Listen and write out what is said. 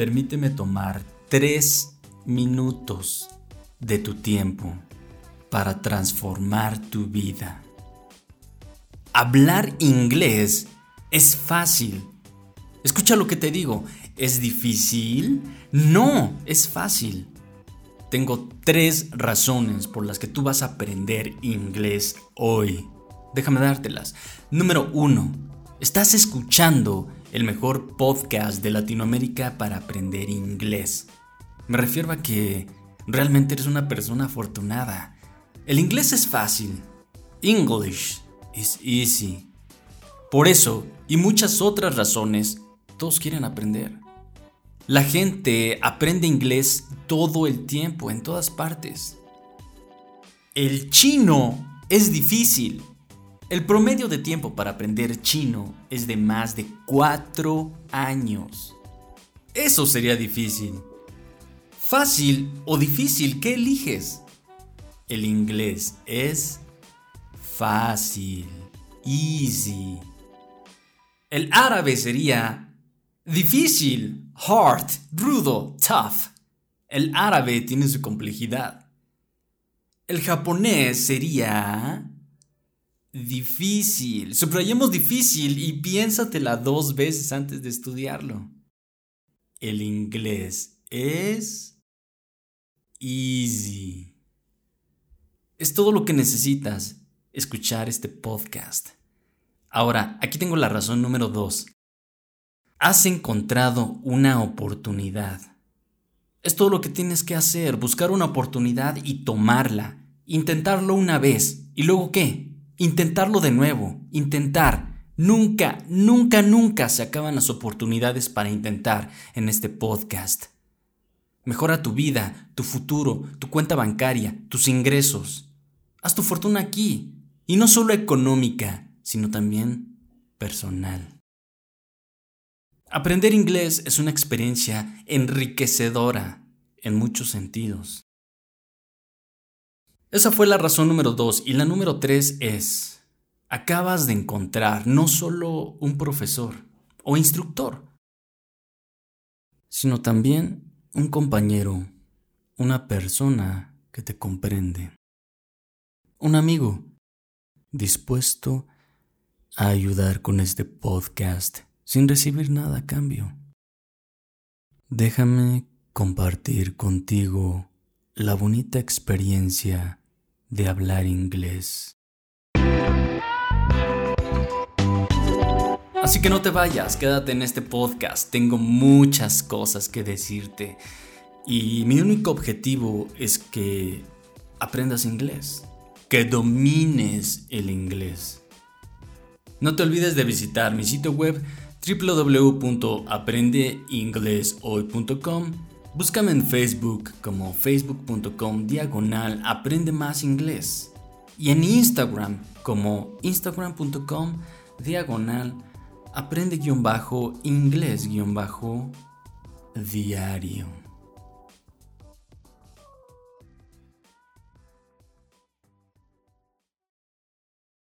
permíteme tomar tres minutos de tu tiempo para transformar tu vida. Hablar inglés es fácil. Escucha lo que te digo. ¿Es difícil? No, es fácil. Tengo tres razones por las que tú vas a aprender inglés hoy. Déjame dártelas. Número uno, estás escuchando el mejor podcast de Latinoamérica para aprender inglés. Me refiero a que realmente eres una persona afortunada. El inglés es fácil. English is easy. Por eso, y muchas otras razones, todos quieren aprender. La gente aprende inglés todo el tiempo, en todas partes. El chino es difícil. El promedio de tiempo para aprender chino es de más de 4 años. Eso sería difícil. Fácil o difícil, ¿qué eliges? El inglés es fácil, easy. El árabe sería difícil, hard, rudo, tough. El árabe tiene su complejidad. El japonés sería difícil. Subrayemos difícil y piénsatela dos veces antes de estudiarlo. El inglés es easy. Es todo lo que necesitas escuchar este podcast. Ahora, aquí tengo la razón número dos. Has encontrado una oportunidad. Es todo lo que tienes que hacer, buscar una oportunidad y tomarla. Intentarlo una vez. ¿Y luego qué? Intentarlo de nuevo, intentar. Nunca, nunca, nunca se acaban las oportunidades para intentar en este podcast. Mejora tu vida, tu futuro, tu cuenta bancaria, tus ingresos. Haz tu fortuna aquí. Y no solo económica, sino también personal. Aprender inglés es una experiencia enriquecedora en muchos sentidos. Esa fue la razón número dos. Y la número tres es, acabas de encontrar no solo un profesor o instructor, sino también un compañero, una persona que te comprende, un amigo dispuesto a ayudar con este podcast sin recibir nada a cambio. Déjame compartir contigo la bonita experiencia de hablar inglés. Así que no te vayas, quédate en este podcast. Tengo muchas cosas que decirte. Y mi único objetivo es que aprendas inglés, que domines el inglés. No te olvides de visitar mi sitio web www.aprendeinglesoy.com Búscame en Facebook como facebook.com diagonal aprende más inglés y en Instagram como instagram.com diagonal aprende guion bajo inglés guion bajo diario.